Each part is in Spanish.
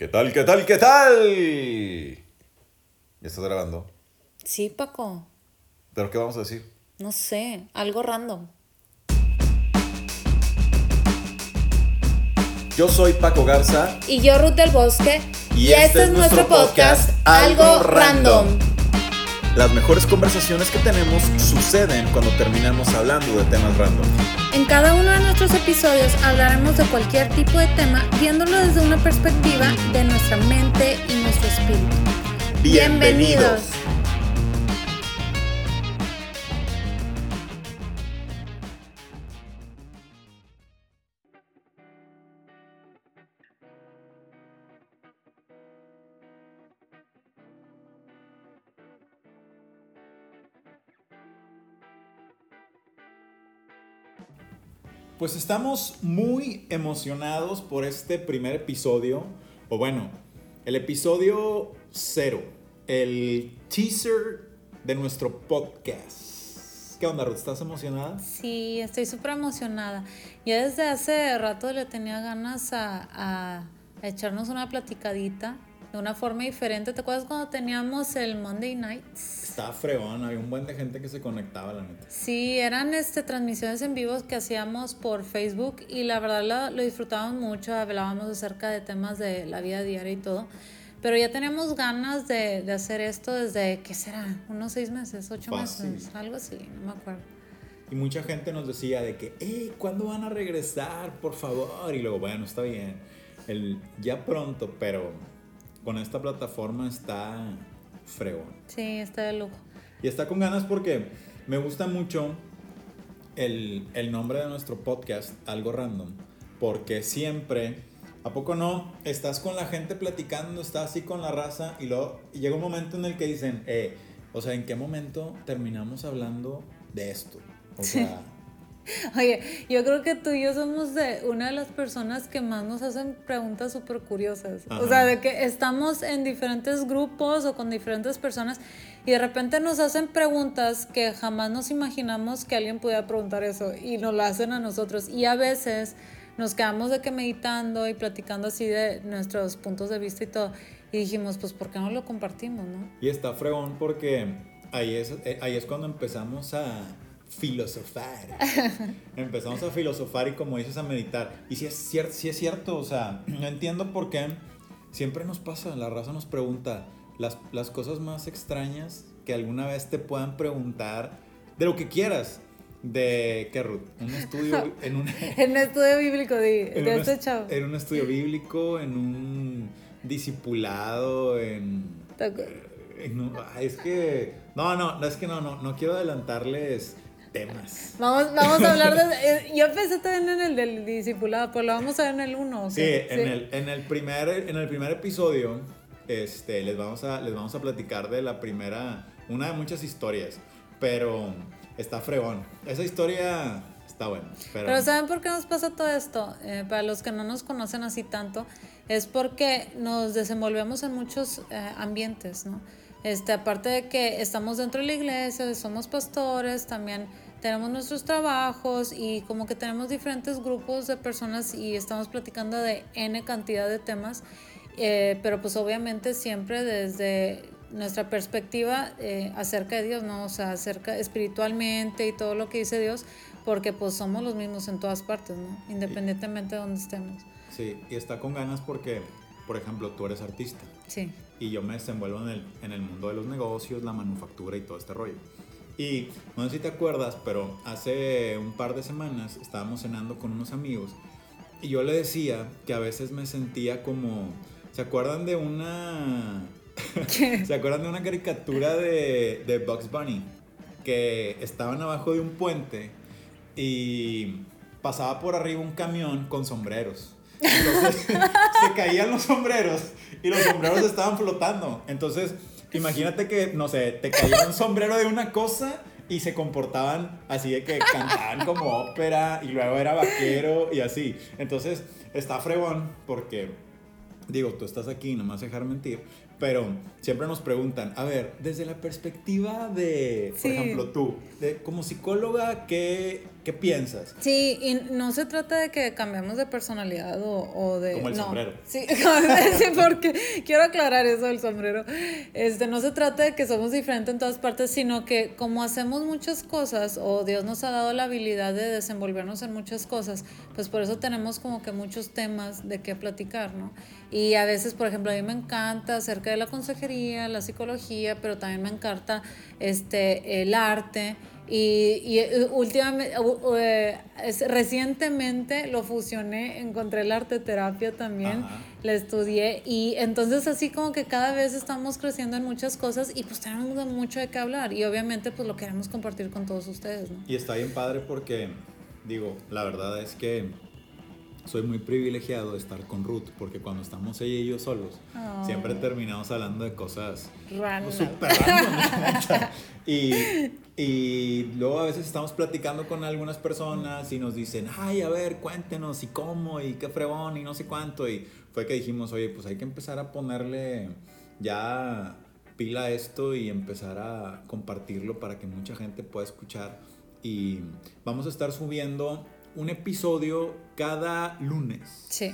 ¿Qué tal, qué tal, qué tal? ¿Ya estás grabando? Sí, Paco. ¿Pero qué vamos a decir? No sé, algo random. Yo soy Paco Garza. Y yo, Ruth del Bosque. Y este es nuestro podcast, Algo Random. Las mejores conversaciones que tenemos suceden cuando terminamos hablando de temas random. En cada uno de nuestros episodios hablaremos de cualquier tipo de tema, viéndolo desde una perspectiva de nuestra mente y nuestro espíritu. Bienvenidos. Pues estamos muy emocionados por este primer episodio, o bueno, el episodio cero, el teaser de nuestro podcast. ¿Qué onda, Ruth? ¿Estás emocionada? Sí, estoy súper emocionada. Yo desde hace rato le tenía ganas a echarnos una platicadita de una forma diferente. ¿Te acuerdas cuando teníamos el Monday Nights? Estaba fregón, había un buen de gente que se conectaba, la neta. Sí, eran este, transmisiones en vivo que hacíamos por Facebook y la verdad lo, lo disfrutábamos mucho, hablábamos acerca de temas de la vida diaria y todo. Pero ya teníamos ganas de, de hacer esto desde, ¿qué será? ¿Unos seis meses, ocho Fácil. meses? Algo así, no me acuerdo. Y mucha gente nos decía de que, hey, ¿cuándo van a regresar? Por favor. Y luego, bueno, está bien. El, ya pronto, pero con esta plataforma está fregón. Sí, está de lujo. Y está con ganas porque me gusta mucho el, el nombre de nuestro podcast, Algo Random, porque siempre, ¿a poco no? Estás con la gente platicando, estás así con la raza y luego llega un momento en el que dicen, eh, o sea, ¿en qué momento terminamos hablando de esto? O sea, Oye, yo creo que tú y yo somos de una de las personas que más nos hacen preguntas súper curiosas. Ajá. O sea, de que estamos en diferentes grupos o con diferentes personas y de repente nos hacen preguntas que jamás nos imaginamos que alguien pudiera preguntar eso y nos lo hacen a nosotros. Y a veces nos quedamos de que meditando y platicando así de nuestros puntos de vista y todo. Y dijimos, pues, ¿por qué no lo compartimos, no? y está fregón porque ahí es, eh, ahí es cuando empezamos a filosofar. empezamos a filosofar y como dices a meditar. Y si es cierto, sí es cierto, o sea, no entiendo por qué siempre nos pasa, la raza nos pregunta las, las cosas más extrañas que alguna vez te puedan preguntar de lo que quieras. De qué Ruth, un estudio en un En estudio bíblico de, en de un este est- chavo. en un estudio bíblico, en un discipulado, en ¿Te acu- eh, ay, es que. No, no, es que no, no, no quiero adelantarles temas. Vamos, vamos a hablar de... eh, Yo pensé también en el del discipulado, pero lo vamos a ver en el 1. Sí, en, El, en, el primer, en el primer episodio este, les, vamos a, les vamos a platicar de la primera, una de muchas historias, pero está fregón. Esa historia está buena. Pero, Pero ¿saben por qué nos pasa todo esto? Eh, para los que no nos conocen así tanto, es porque nos desenvolvemos en muchos eh, ambientes, ¿no? Este, aparte de que estamos dentro de la iglesia, somos pastores, también tenemos nuestros trabajos y como que tenemos diferentes grupos de personas y estamos platicando de N cantidad de temas, eh, pero pues obviamente siempre desde nuestra perspectiva eh, acerca de Dios, ¿no? O sea, acerca espiritualmente y todo lo que dice Dios, porque pues somos los mismos en todas partes, ¿no? Independientemente de donde estemos. Sí, y está con ganas porque, por ejemplo, tú eres artista. Sí. y yo me desenvuelvo en el, en el mundo de los negocios, la manufactura y todo este rollo. Y no sé si te acuerdas, pero hace un par de semanas estábamos cenando con unos amigos y yo le decía que a veces me sentía como, ¿se acuerdan de una, ¿se acuerdan de una caricatura de, de Bugs Bunny? Que estaban abajo de un puente y pasaba por arriba un camión con sombreros. Entonces se caían los sombreros y los sombreros estaban flotando. Entonces, imagínate que, no sé, te caía un sombrero de una cosa y se comportaban así de que cantaban como ópera y luego era vaquero y así. Entonces, está fregón porque, digo, tú estás aquí, no me vas a dejar mentir, pero siempre nos preguntan, a ver, desde la perspectiva de, por Sí. ejemplo, tú, de, como psicóloga, ¿qué, ¿qué piensas? Sí, y no se trata de que cambiamos de personalidad o, o de... Como el no. sombrero. Sí, sí, porque quiero aclarar eso del sombrero. Este, no se trata de que somos diferentes en todas partes, sino que como hacemos muchas cosas o Dios nos ha dado la habilidad de desenvolvernos en muchas cosas, pues por eso tenemos como que muchos temas de qué platicar, ¿no? Y a veces, por ejemplo, a mí me encanta acerca de la consejería, la psicología, pero también me encanta este, el arte. Y, y eh, últimamente, eh, es- recientemente lo fusioné, encontré la arte terapia también, Ajá. la estudié y entonces así como que cada vez estamos creciendo en muchas cosas y pues tenemos mucho de qué hablar y obviamente pues lo queremos compartir con todos ustedes, ¿no? Y está bien padre porque, digo, la verdad es que soy muy privilegiado de estar con Ruth, porque cuando estamos ella y yo solos, Oh. siempre terminamos hablando de cosas Random. súper random. y, y luego a veces estamos platicando con algunas personas y nos dicen, ay, a ver, cuéntenos y cómo y qué fregón y no sé cuánto. Y fue que dijimos, oye, pues hay que empezar a ponerle ya pila a esto y empezar a compartirlo para que mucha gente pueda escuchar. Y vamos a estar subiendo un episodio cada lunes. Sí.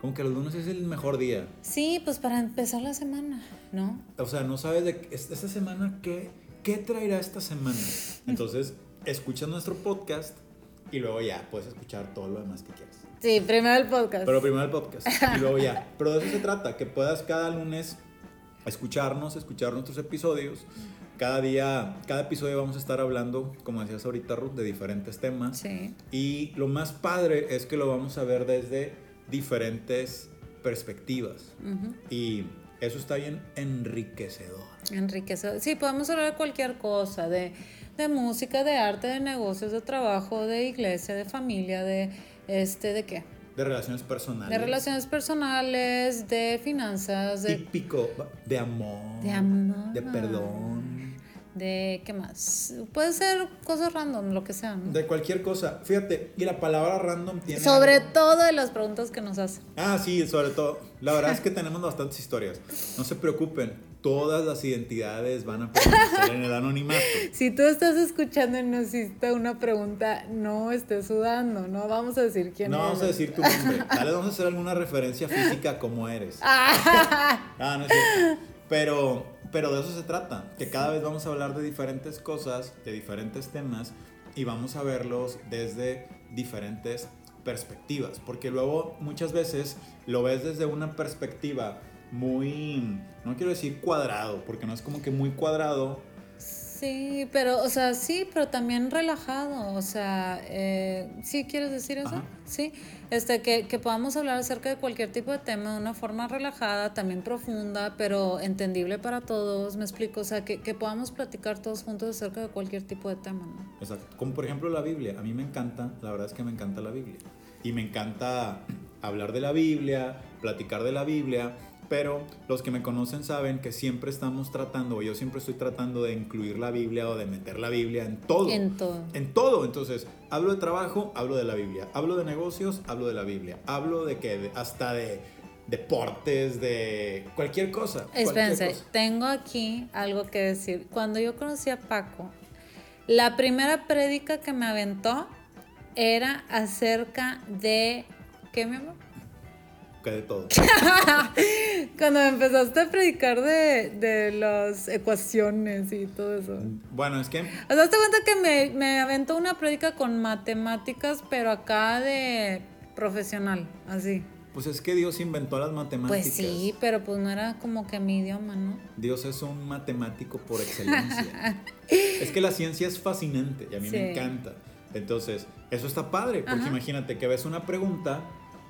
Como que los lunes es el mejor día. Sí, pues para empezar la semana, ¿no? O sea, no sabes de esta semana qué, qué traerá esta semana. Entonces, escucha nuestro podcast y luego ya puedes escuchar todo lo demás que quieras. Sí, primero el podcast. Pero primero el podcast y luego ya. Pero de eso se trata, que puedas cada lunes escucharnos, escuchar nuestros episodios. Cada día, cada episodio vamos a estar hablando, como decías ahorita Ruth, de diferentes temas. Sí. Y lo más padre es que lo vamos a ver desde diferentes perspectivas. Ujú. Y eso está bien enriquecedor. Enriquecedor. Sí, podemos hablar de cualquier cosa, de, de música, de arte, de negocios, de trabajo, de iglesia, de familia, de este, ¿de qué? De relaciones personales. De relaciones personales, de finanzas, de, Típico de amor. De amor. De perdón. de qué más. Puede ser cosas random, lo que sea, ¿no? De cualquier cosa. Fíjate, y la palabra random tiene. Sobre algo- todo de las preguntas que nos hacen. Ah, sí, sobre todo. La verdad es que tenemos bastantes historias. No se preocupen. Todas las identidades van a permanecer en el anonimato. Si tú estás escuchando y nos hiciste una pregunta, no estés sudando, no vamos a decir quién No es. vamos a decir tu nombre. Tal vez vamos a hacer alguna referencia física como eres. Ah. Ah, no es cierto. Pero, pero de eso se trata, que cada vez vamos a hablar de diferentes cosas, de diferentes temas, y vamos a verlos desde diferentes perspectivas, porque luego muchas veces lo ves desde una perspectiva muy, no quiero decir cuadrado, porque no es como que muy cuadrado, Sí, pero, o sea, sí, pero también relajado, o sea, eh, ¿sí quieres decir eso? Ajá. Sí, este, que, que podamos hablar acerca de cualquier tipo de tema de una forma relajada, también profunda, pero entendible para todos, me explico, o sea, que, que podamos platicar todos juntos acerca de cualquier tipo de tema, ¿no? Exacto. Como por ejemplo la Biblia. A mí me encanta, la verdad es que me encanta la Biblia. Y me encanta hablar de la Biblia, platicar de la Biblia. Pero los que me conocen saben que siempre estamos tratando, o yo siempre estoy tratando de incluir la Biblia o de meter la Biblia en todo. En todo. En todo. Entonces, hablo de trabajo, hablo de la Biblia. Hablo de negocios, hablo de la Biblia. Hablo de que hasta de deportes, de cualquier cosa. cualquier Espérense, cosa. tengo aquí algo que decir. Cuando yo conocí a Paco, la primera prédica que me aventó era acerca de... ¿Qué, mi amor? Que de todo. Cuando empezaste a predicar de, de las ecuaciones y todo eso. Bueno, es que O sea, hazte cuenta que me, me aventó una prédica con matemáticas, pero acá de profesional, así. Pues es que Dios inventó las matemáticas. Pues sí, pero pues no era como que mi idioma, ¿no? Dios es un matemático por excelencia. es que la ciencia es fascinante y a mí Sí. me encanta. Entonces, eso está padre, porque Ajá. imagínate que ves una pregunta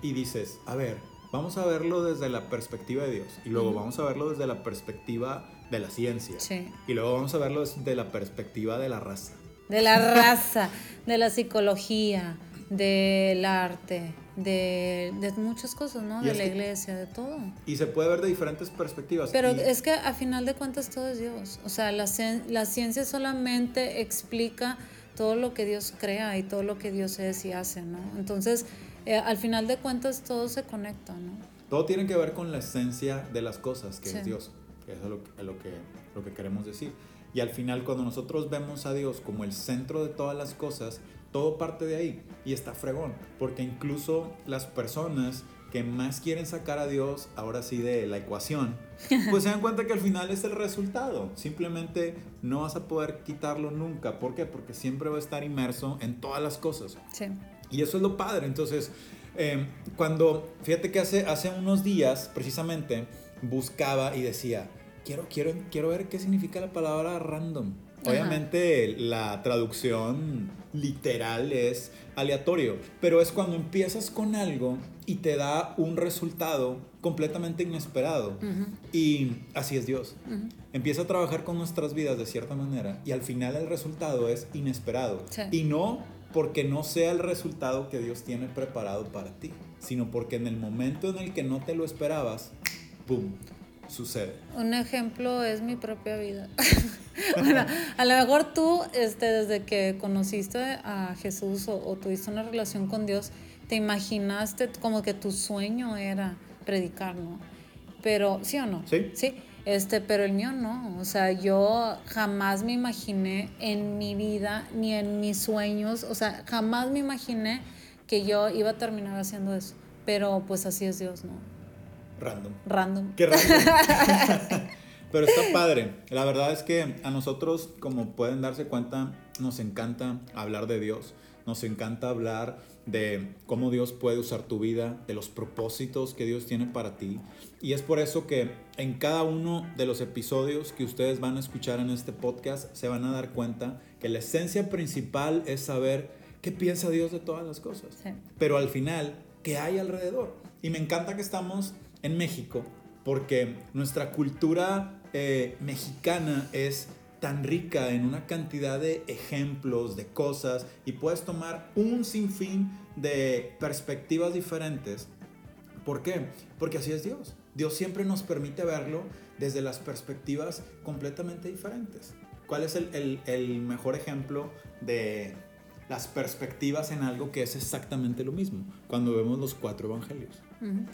y dices, a ver, vamos a verlo desde la perspectiva de Dios y luego vamos a verlo desde la perspectiva de la ciencia Sí. y luego vamos a verlo desde la perspectiva de la raza. De la raza, de la psicología, del arte, de, de muchas cosas, ¿no? Y De la que- iglesia, de todo. Y se puede ver de diferentes perspectivas. Pero y- es que a final de cuentas todo es Dios. O sea, la, la ciencia solamente explica todo lo que Dios crea y todo lo que Dios es y hace, ¿no? Entonces, eh, al final de cuentas todo se conecta, ¿no? Todo tiene que ver con la esencia de las cosas, que Sí. es Dios, que es lo, lo que, lo que queremos decir. Y al final, cuando nosotros vemos a Dios como el centro de todas las cosas, todo parte de ahí y está fregón, porque incluso las personas que más quieren sacar a Dios, ahora sí de la ecuación, pues se dan cuenta que al final es el resultado. Simplemente no vas a poder quitarlo nunca. ¿Por qué? Porque siempre va a estar inmerso en todas las cosas. Sí. Y eso es lo padre. Entonces, eh, cuando, fíjate que hace, hace unos días, precisamente, buscaba y decía, quiero, quiero, quiero ver qué significa la palabra random. Ajá. Obviamente la traducción literal es aleatorio, pero es cuando empiezas con algo y te da un resultado completamente inesperado. Y así es Dios. Empieza a trabajar con nuestras vidas de cierta manera y al final el resultado es inesperado. Sí. Y no porque no sea el resultado que Dios tiene preparado para ti, sino porque en el momento en el que no te lo esperabas, ¡boom! Sucede. Un ejemplo es mi propia vida. bueno, a lo mejor tú, este, desde que conociste a Jesús o, o tuviste una relación con Dios, te imaginaste como que tu sueño era predicar, ¿no? Pero, ¿sí o no? Sí. Sí, este, pero el mío no. O sea, yo jamás me imaginé en mi vida ni en mis sueños, o sea, jamás me imaginé que yo iba a terminar haciendo eso. Pero pues así es Dios, ¿no? Random. Random. Qué raro. Pero está padre. La verdad es que a nosotros, como pueden darse cuenta, nos encanta hablar de Dios. Nos encanta hablar de cómo Dios puede usar tu vida, de los propósitos que Dios tiene para ti. Y es por eso que en cada uno de los episodios que ustedes van a escuchar en este podcast se van a dar cuenta que la esencia principal es saber qué piensa Dios de todas las cosas Sí. pero al final, ¿qué hay alrededor? Y me encanta que estamos en México, porque nuestra cultura eh, mexicana es tan rica en una cantidad de ejemplos, de cosas, y puedes tomar un sinfín de perspectivas diferentes. ¿Por qué? Porque así es Dios. Dios siempre nos permite verlo desde las perspectivas completamente diferentes. ¿Cuál es el, mejor ejemplo de las perspectivas en algo que es exactamente lo mismo? Cuando vemos los cuatro evangelios.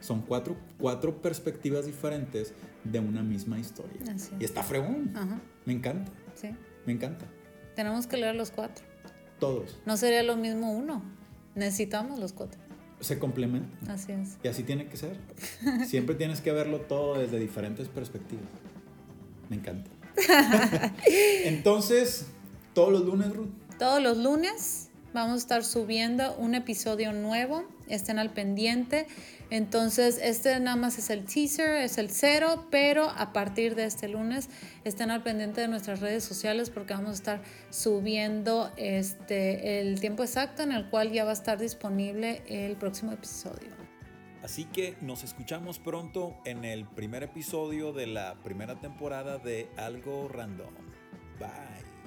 Son cuatro, cuatro perspectivas diferentes de una misma historia. Es. Y está fregón. Me encanta, sí. me encanta. Tenemos que leer los cuatro. Todos No sería lo mismo uno. Necesitamos los cuatro. se complementan. Así es. Y así tiene que ser. Siempre tienes que verlo todo desde diferentes perspectivas. Me encanta. Entonces, todos los lunes, Ruth. Todos los lunes vamos a estar subiendo un episodio nuevo. Estén al pendiente. Entonces, este nada más es el teaser, es el cero, pero a partir de este lunes estén al pendiente de nuestras redes sociales porque vamos a estar subiendo este el tiempo exacto en el cual ya va a estar disponible el próximo episodio. Así que nos escuchamos pronto en el primer episodio de la primera temporada de Algo Random. Bye.